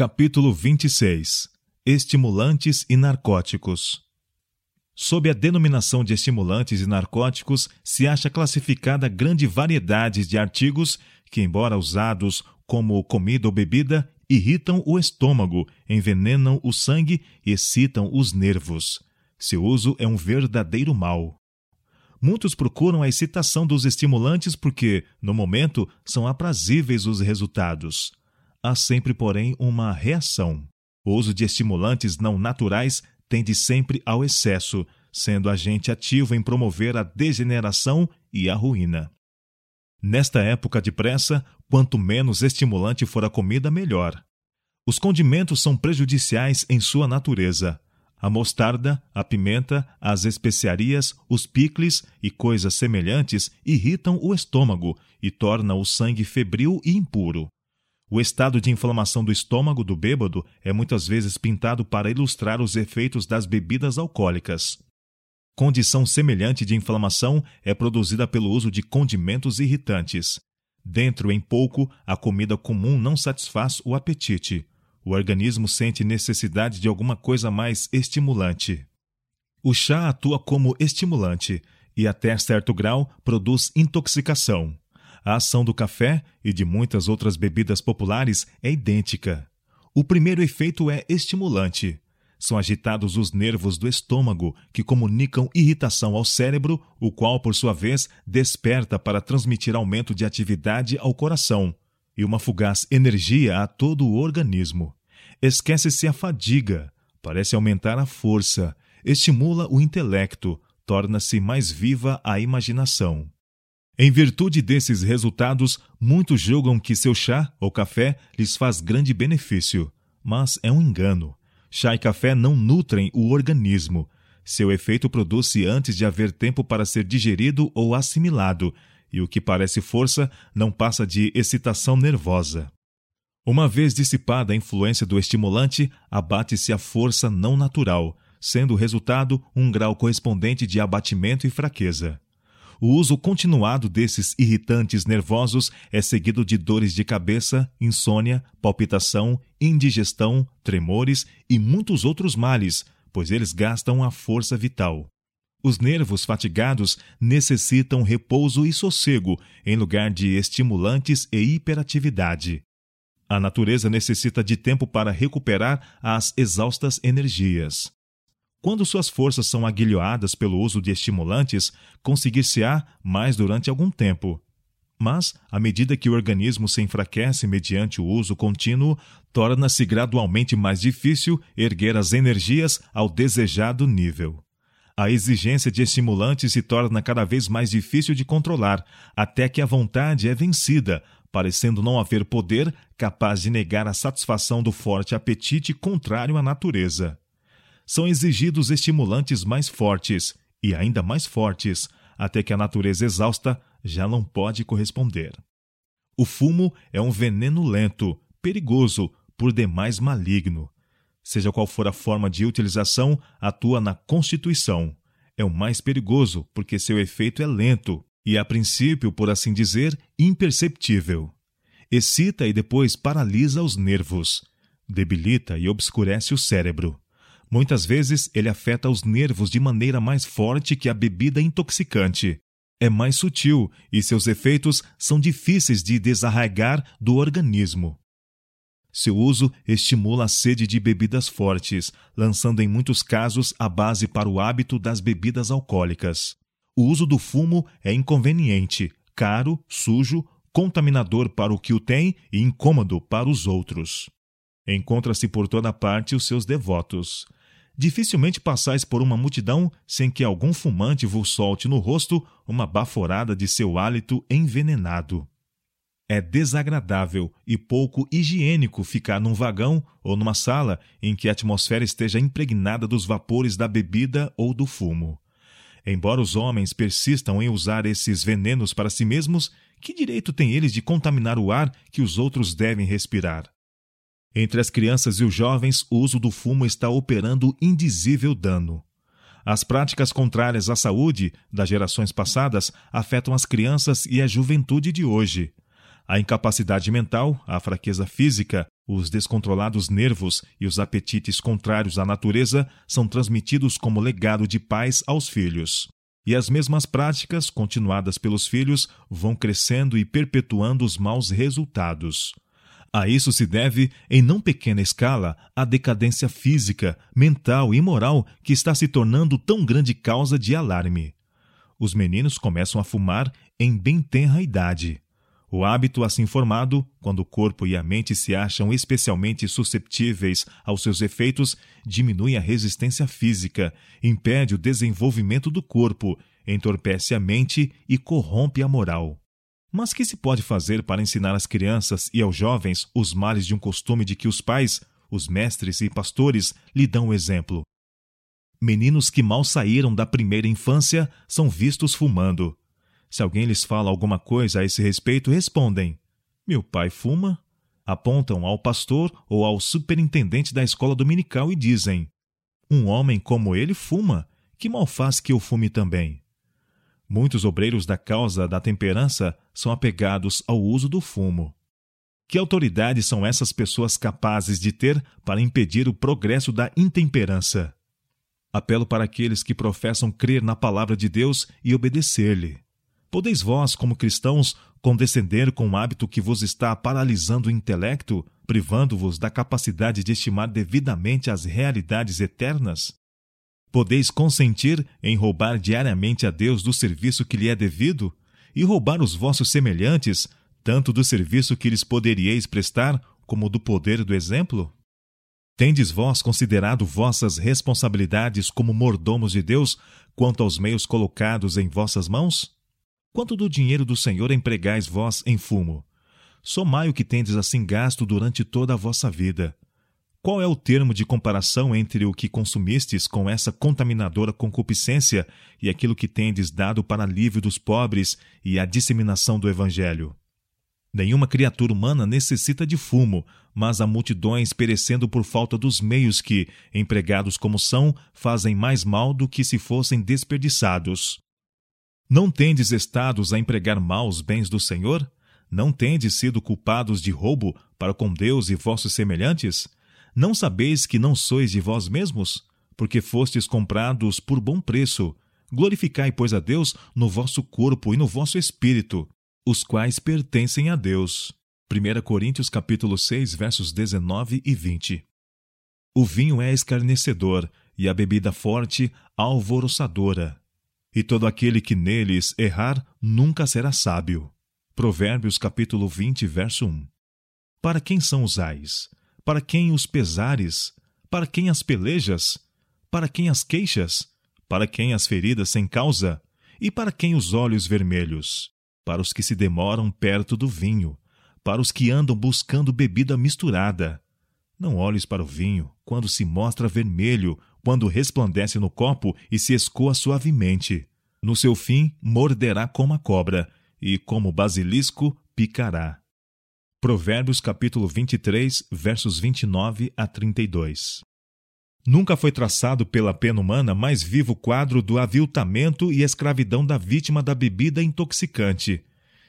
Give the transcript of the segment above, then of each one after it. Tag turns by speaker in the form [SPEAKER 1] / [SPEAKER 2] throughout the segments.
[SPEAKER 1] Capítulo 26 Estimulantes e narcóticos. Sob a denominação de estimulantes e narcóticos se acha classificada grande variedade de artigos que, embora usados como comida ou bebida, irritam o estômago, envenenam o sangue e excitam os nervos. Seu uso é um verdadeiro mal. Muitos procuram a excitação dos estimulantes porque, no momento, são aprazíveis os resultados. Há sempre, porém, uma reação. O uso de estimulantes não naturais tende sempre ao excesso, sendo agente ativo em promover a degeneração e a ruína. Nesta época de pressa, quanto menos estimulante for a comida, melhor. Os condimentos são prejudiciais em sua natureza. A mostarda, a pimenta, as especiarias, os picles e coisas semelhantes irritam o estômago e tornam o sangue febril e impuro. O estado de inflamação do estômago do bêbado é muitas vezes pintado para ilustrar os efeitos das bebidas alcoólicas. Condição semelhante de inflamação é produzida pelo uso de condimentos irritantes. Dentro em pouco, a comida comum não satisfaz o apetite. O organismo sente necessidade de alguma coisa mais estimulante. O chá atua como estimulante e, até certo grau, produz intoxicação. A ação do café e de muitas outras bebidas populares é idêntica. O primeiro efeito é estimulante. São agitados os nervos do estômago, que comunicam irritação ao cérebro, o qual, por sua vez, desperta para transmitir aumento de atividade ao coração e uma fugaz energia a todo o organismo. Esquece-se a fadiga, parece aumentar a força, estimula o intelecto, torna-se mais viva a imaginação. Em virtude desses resultados, muitos julgam que seu chá ou café lhes faz grande benefício. Mas é um engano. Chá e café não nutrem o organismo. Seu efeito produz-se antes de haver tempo para ser digerido ou assimilado, e o que parece força não passa de excitação nervosa. Uma vez dissipada a influência do estimulante, abate-se a força não natural, sendo o resultado um grau correspondente de abatimento e fraqueza. O uso continuado desses irritantes nervosos é seguido de dores de cabeça, insônia, palpitação, indigestão, tremores e muitos outros males, pois eles gastam a força vital. Os nervos fatigados necessitam repouso e sossego em lugar de estimulantes e hiperatividade. A natureza necessita de tempo para recuperar as exaustas energias. Quando suas forças são aguilhoadas pelo uso de estimulantes, conseguir-se-á mais durante algum tempo. Mas, à medida que o organismo se enfraquece mediante o uso contínuo, torna-se gradualmente mais difícil erguer as energias ao desejado nível. A exigência de estimulantes se torna cada vez mais difícil de controlar, até que a vontade é vencida, parecendo não haver poder capaz de negar a satisfação do forte apetite contrário à natureza são exigidos estimulantes mais fortes e ainda mais fortes, até que a natureza exausta já não pode corresponder. O fumo é um veneno lento, perigoso, por demais maligno. Seja qual for a forma de utilização, atua na constituição. É o mais perigoso porque seu efeito é lento e, a princípio, por assim dizer, imperceptível. Excita e depois paralisa os nervos. Debilita e obscurece o cérebro. Muitas vezes ele afeta os nervos de maneira mais forte que a bebida intoxicante. É mais sutil e seus efeitos são difíceis de desarraigar do organismo. Seu uso estimula a sede de bebidas fortes, lançando em muitos casos a base para o hábito das bebidas alcoólicas. O uso do fumo é inconveniente, caro, sujo, contaminador para o que o tem e incômodo para os outros. Encontra-se por toda parte os seus devotos. Dificilmente passais por uma multidão sem que algum fumante vos solte no rosto uma baforada de seu hálito envenenado. É desagradável e pouco higiênico ficar num vagão ou numa sala em que a atmosfera esteja impregnada dos vapores da bebida ou do fumo. Embora os homens persistam em usar esses venenos para si mesmos, que direito têm eles de contaminar o ar que os outros devem respirar? Entre as crianças e os jovens, o uso do fumo está operando indizível dano. As práticas contrárias à saúde das gerações passadas afetam as crianças e a juventude de hoje. A incapacidade mental, a fraqueza física, os descontrolados nervos e os apetites contrários à natureza são transmitidos como legado de pais aos filhos. E as mesmas práticas, continuadas pelos filhos, vão crescendo e perpetuando os maus resultados. A isso se deve, em não pequena escala, a decadência física, mental e moral que está se tornando tão grande causa de alarme. Os meninos começam a fumar em bem tenra idade. O hábito assim formado, quando o corpo e a mente se acham especialmente susceptíveis aos seus efeitos, diminui a resistência física, impede o desenvolvimento do corpo, entorpece a mente e corrompe a moral. Mas que se pode fazer para ensinar às crianças e aos jovens os males de um costume de que os pais, os mestres e pastores lhe dão o exemplo? Meninos que mal saíram da primeira infância são vistos fumando. Se alguém lhes fala alguma coisa a esse respeito, respondem: Meu pai fuma? Apontam ao pastor ou ao superintendente da escola dominical e dizem: Um homem como ele fuma, que mal faz que eu fume também? Muitos obreiros da causa da temperança são apegados ao uso do fumo. Que autoridade são essas pessoas capazes de ter para impedir o progresso da intemperança? Apelo para aqueles que professam crer na palavra de Deus e obedecer-lhe. Podeis vós, como cristãos, condescender com o hábito que vos está paralisando o intelecto, privando-vos da capacidade de estimar devidamente as realidades eternas? Podeis consentir em roubar diariamente a Deus do serviço que lhe é devido, e roubar os vossos semelhantes, tanto do serviço que lhes poderíeis prestar, como do poder do exemplo? Tendes vós considerado vossas responsabilidades como mordomos de Deus quanto aos meios colocados em vossas mãos? Quanto do dinheiro do Senhor empregais vós em fumo? Somai o que tendes assim gasto durante toda a vossa vida. Qual é o termo de comparação entre o que consumistes com essa contaminadora concupiscência e aquilo que tendes dado para alívio dos pobres e a disseminação do Evangelho? Nenhuma criatura humana necessita de fumo, mas há multidões perecendo por falta dos meios que, empregados como são, fazem mais mal do que se fossem desperdiçados. Não tendes estados a empregar mal os bens do Senhor? Não tendes sido culpados de roubo para com Deus e vossos semelhantes? Não sabeis que não sois de vós mesmos? Porque fostes comprados por bom preço. Glorificai, pois, a Deus no vosso corpo e no vosso espírito, os quais pertencem a Deus. 1 Coríntios capítulo 6, versos 19 e 20. O vinho é escarnecedor e a bebida forte alvoroçadora e todo aquele que neles errar nunca será sábio. Provérbios capítulo 20, verso 1. Para quem são os ais? Para quem os pesares? Para quem as pelejas? Para quem as queixas? Para quem as feridas sem causa? E para quem os olhos vermelhos? Para os que se demoram perto do vinho, para os que andam buscando bebida misturada. Não olhes para o vinho quando se mostra vermelho quando resplandece no copo e se escoa suavemente. No seu fim, morderá como a cobra, e como basilisco, picará. Provérbios capítulo 23, versos 29 a 32. Nunca foi traçado pela pena humana mais vivo quadro do aviltamento e escravidão da vítima da bebida intoxicante.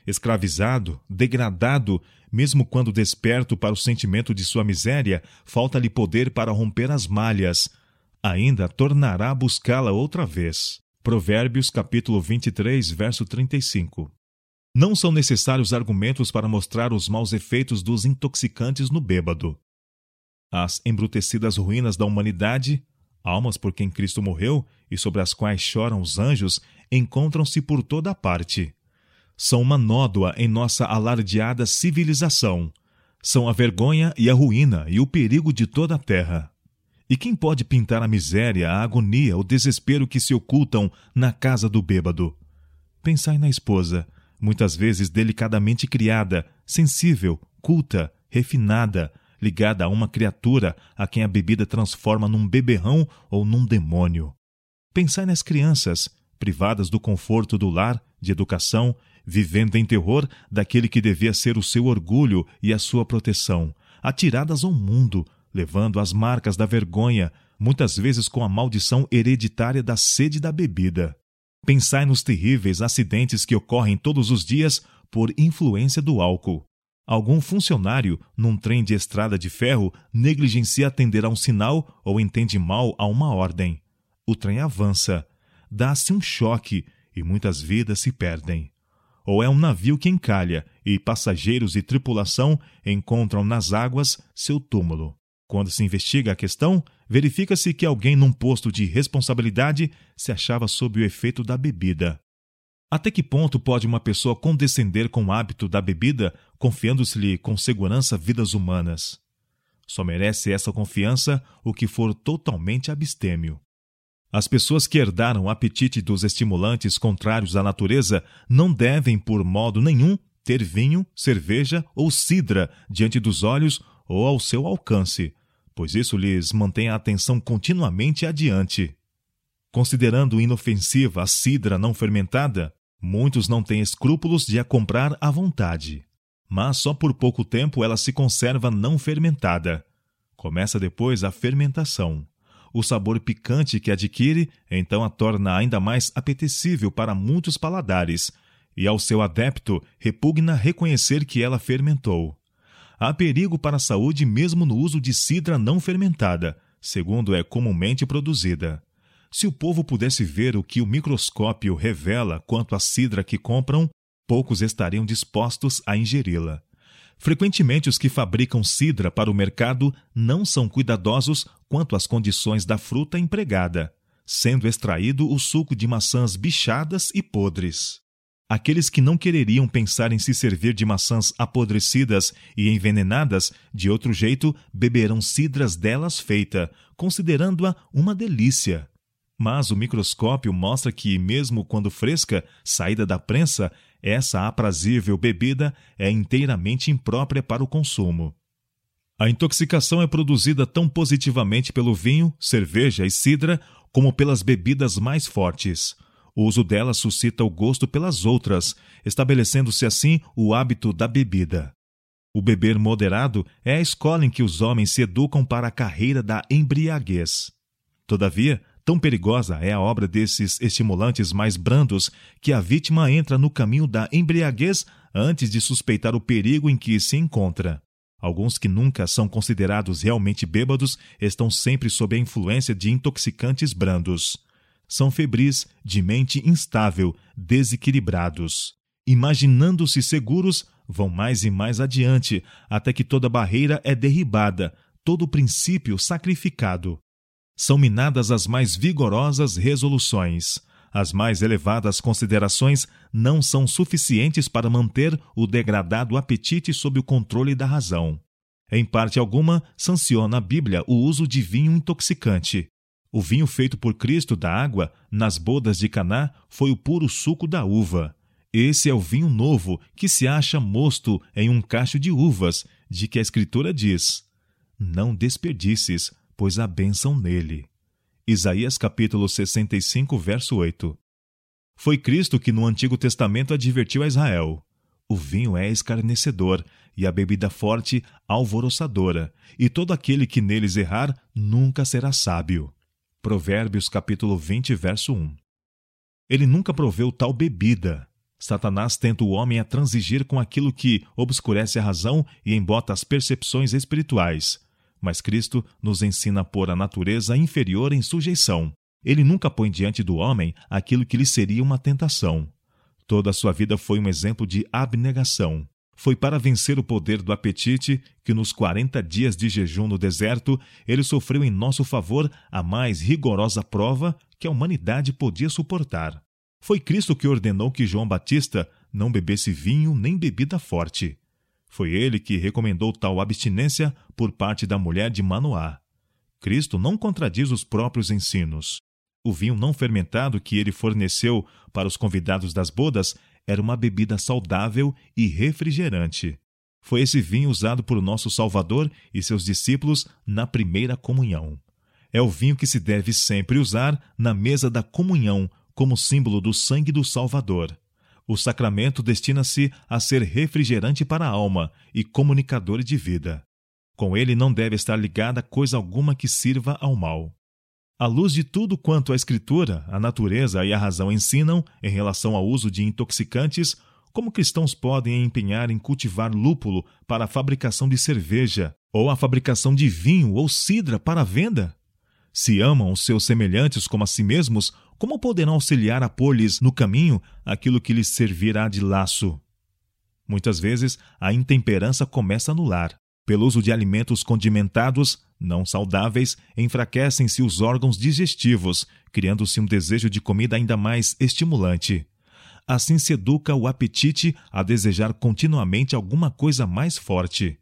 [SPEAKER 1] Escravizado, degradado, mesmo quando desperto para o sentimento de sua miséria, falta-lhe poder para romper as malhas, ainda tornará a buscá-la outra vez. Provérbios capítulo 23, verso 35. Não são necessários argumentos para mostrar os maus efeitos dos intoxicantes no bêbado. As embrutecidas ruínas da humanidade, almas por quem Cristo morreu e sobre as quais choram os anjos, encontram-se por toda parte. São uma nódoa em nossa alardeada civilização. São a vergonha e a ruína e o perigo de toda a terra. E quem pode pintar a miséria, a agonia, o desespero que se ocultam na casa do bêbado? Pensai na esposa, muitas vezes delicadamente criada, sensível, culta, refinada, ligada a uma criatura a quem a bebida transforma num beberrão ou num demônio. Pensai nas crianças, privadas do conforto do lar, de educação, vivendo em terror daquele que devia ser o seu orgulho e a sua proteção, atiradas ao mundo, levando as marcas da vergonha, muitas vezes com a maldição hereditária da sede da bebida. Pensai nos terríveis acidentes que ocorrem todos os dias por influência do álcool. Algum funcionário, num trem de estrada de ferro, negligencia atender a um sinal ou entende mal a uma ordem. O trem avança, dá-se um choque e muitas vidas se perdem. Ou é um navio que encalha e passageiros e tripulação encontram nas águas seu túmulo. Quando se investiga a questão, verifica-se que alguém num posto de responsabilidade se achava sob o efeito da bebida. Até que ponto pode uma pessoa condescender com o hábito da bebida, confiando-se-lhe com segurança vidas humanas? Só merece essa confiança o que for totalmente abstêmio. As pessoas que herdaram o apetite dos estimulantes contrários à natureza não devem, por modo nenhum, ter vinho, cerveja ou cidra diante dos olhos ou ao seu alcance, pois isso lhes mantém a atenção continuamente adiante. Considerando inofensiva a cidra não fermentada, Muitos não têm escrúpulos de a comprar à vontade, mas só por pouco tempo ela se conserva não fermentada. Começa depois a fermentação. O sabor picante que adquire então a torna ainda mais apetecível para muitos paladares, e ao seu adepto repugna reconhecer que ela fermentou. Há perigo para a saúde mesmo no uso de cidra não fermentada, segundo é comumente produzida. Se o povo pudesse ver o que o microscópio revela quanto à cidra que compram, poucos estariam dispostos a ingeri-la. Frequentemente, os que fabricam cidra para o mercado não são cuidadosos quanto às condições da fruta empregada, sendo extraído o suco de maçãs bichadas e podres. Aqueles que não quereriam pensar em se servir de maçãs apodrecidas e envenenadas, de outro jeito, beberão cidras delas feita, considerando-a uma delícia. Mas o microscópio mostra que, mesmo quando fresca, saída da prensa, essa aprazível bebida é inteiramente imprópria para o consumo. A intoxicação é produzida tão positivamente pelo vinho, cerveja e cidra como pelas bebidas mais fortes. O uso delas suscita o gosto pelas outras, estabelecendo-se assim o hábito da bebida. O beber moderado é a escola em que os homens se educam para a carreira da embriaguez. Todavia, Tão perigosa é a obra desses estimulantes mais brandos que a vítima entra no caminho da embriaguez antes de suspeitar o perigo em que se encontra. Alguns que nunca são considerados realmente bêbados estão sempre sob a influência de intoxicantes brandos. São febris, de mente instável, desequilibrados. Imaginando-se seguros, vão mais e mais adiante, até que toda barreira é derribada, todo princípio sacrificado são minadas as mais vigorosas resoluções. As mais elevadas considerações não são suficientes para manter o degradado apetite sob o controle da razão. Em parte alguma, sanciona a Bíblia o uso de vinho intoxicante. O vinho feito por Cristo da água, nas bodas de Caná, foi o puro suco da uva. Esse é o vinho novo que se acha mosto em um cacho de uvas, de que a Escritura diz: Não desperdices, pois há bênção nele. Isaías capítulo 65, verso 8. Foi Cristo que no Antigo Testamento advertiu a Israel: O vinho é escarnecedor e a bebida forte alvoroçadora, e todo aquele que neles errar nunca será sábio. Provérbios capítulo 20, verso 1. Ele nunca proveu tal bebida. Satanás tenta o homem a transigir com aquilo que obscurece a razão e embota as percepções espirituais. Mas Cristo nos ensina a pôr a natureza inferior em sujeição. Ele nunca põe diante do homem aquilo que lhe seria uma tentação. Toda a sua vida foi um exemplo de abnegação. Foi para vencer o poder do apetite que, nos quarenta dias de jejum no deserto, ele sofreu em nosso favor a mais rigorosa prova que a humanidade podia suportar. Foi Cristo que ordenou que João Batista não bebesse vinho nem bebida forte. Foi ele que recomendou tal abstinência por parte da mulher de Manoá. Cristo não contradiz os próprios ensinos. O vinho não fermentado que ele forneceu para os convidados das bodas era uma bebida saudável e refrigerante. Foi esse vinho usado por nosso Salvador e seus discípulos na primeira comunhão. É o vinho que se deve sempre usar na mesa da comunhão como símbolo do sangue do Salvador. O sacramento destina-se a ser refrigerante para a alma e comunicador de vida. Com ele não deve estar ligada coisa alguma que sirva ao mal. À luz de tudo quanto a Escritura, a natureza e a razão ensinam em relação ao uso de intoxicantes, como cristãos podem empenhar em cultivar lúpulo para a fabricação de cerveja, ou a fabricação de vinho ou cidra para a venda? Se amam os seus semelhantes como a si mesmos, como poderão auxiliar a pôr-lhes no caminho aquilo que lhes servirá de laço? Muitas vezes, a intemperança começa no lar. Pelo uso de alimentos condimentados, não saudáveis, enfraquecem-se os órgãos digestivos, criando-se um desejo de comida ainda mais estimulante. Assim se educa o apetite a desejar continuamente alguma coisa mais forte.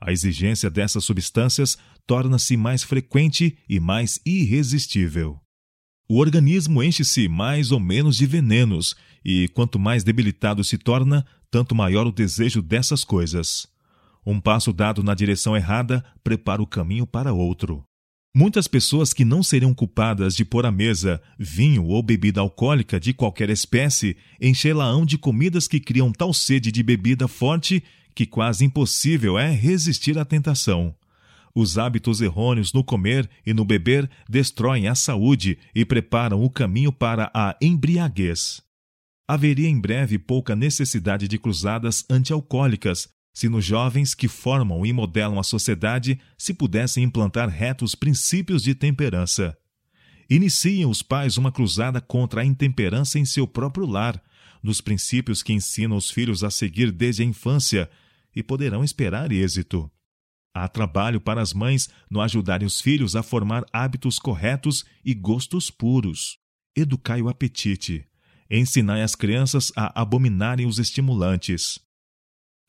[SPEAKER 1] A exigência dessas substâncias torna-se mais frequente e mais irresistível. O organismo enche-se mais ou menos de venenos, e quanto mais debilitado se torna, tanto maior o desejo dessas coisas. Um passo dado na direção errada prepara o caminho para outro. Muitas pessoas que não seriam culpadas de pôr à mesa vinho ou bebida alcoólica de qualquer espécie enchê-la-ão de comidas que criam tal sede de bebida forte que quase impossível é resistir à tentação. Os hábitos errôneos no comer e no beber destroem a saúde e preparam o caminho para a embriaguez. Haveria em breve pouca necessidade de cruzadas antialcoólicas se nos jovens que formam e modelam a sociedade se pudessem implantar retos princípios de temperança. Iniciem os pais uma cruzada contra a intemperança em seu próprio lar, nos princípios que ensinam os filhos a seguir desde a infância e poderão esperar êxito. Há trabalho para as mães no ajudarem os filhos a formar hábitos corretos e gostos puros. Educai o apetite. Ensinai as crianças a abominarem os estimulantes.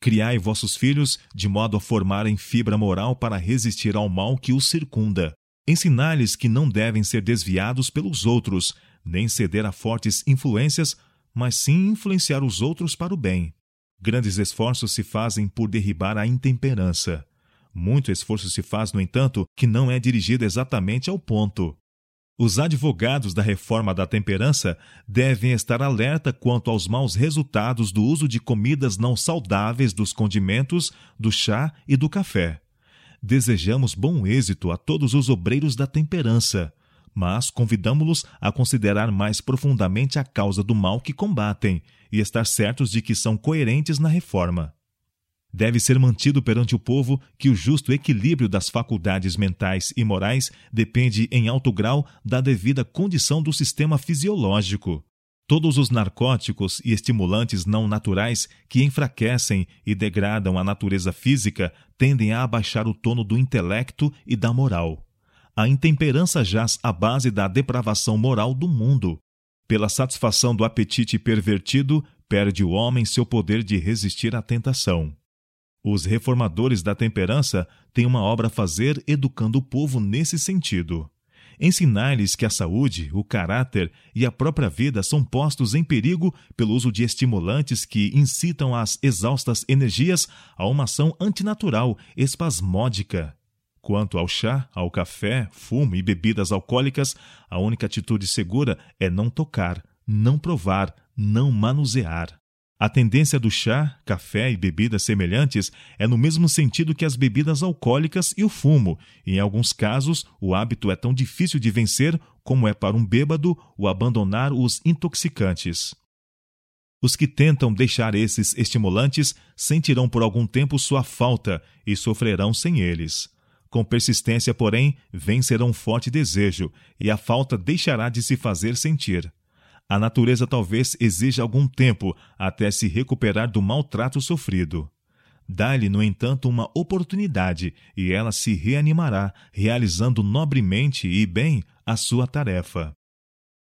[SPEAKER 1] Criai vossos filhos de modo a formarem fibra moral para resistir ao mal que os circunda. Ensinai-lhes que não devem ser desviados pelos outros, nem ceder a fortes influências, mas sim influenciar os outros para o bem. Grandes esforços se fazem por derribar a intemperança. Muito esforço se faz, no entanto, que não é dirigido exatamente ao ponto. Os advogados da reforma da temperança devem estar alerta quanto aos maus resultados do uso de comidas não saudáveis dos condimentos, do chá e do café. Desejamos bom êxito a todos os obreiros da temperança, mas convidamos-los a considerar mais profundamente a causa do mal que combatem e estar certos de que são coerentes na reforma. Deve ser mantido perante o povo que o justo equilíbrio das faculdades mentais e morais depende em alto grau da devida condição do sistema fisiológico. Todos os narcóticos e estimulantes não naturais que enfraquecem e degradam a natureza física tendem a abaixar o tono do intelecto e da moral. A intemperança jaz à base da depravação moral do mundo, pela satisfação do apetite pervertido, perde o homem seu poder de resistir à tentação. Os reformadores da temperança têm uma obra a fazer educando o povo nesse sentido. Ensinar-lhes que a saúde, o caráter e a própria vida são postos em perigo pelo uso de estimulantes que incitam as exaustas energias a uma ação antinatural, espasmódica. Quanto ao chá, ao café, fumo e bebidas alcoólicas, a única atitude segura é não tocar, não provar, não manusear. A tendência do chá, café e bebidas semelhantes é no mesmo sentido que as bebidas alcoólicas e o fumo, e em alguns casos o hábito é tão difícil de vencer como é para um bêbado o abandonar os intoxicantes. Os que tentam deixar esses estimulantes sentirão por algum tempo sua falta e sofrerão sem eles. Com persistência, porém, vencerá um forte desejo, e a falta deixará de se fazer sentir. A natureza talvez exija algum tempo até se recuperar do maltrato sofrido. Dá-lhe, no entanto, uma oportunidade e ela se reanimará, realizando nobremente e bem a sua tarefa.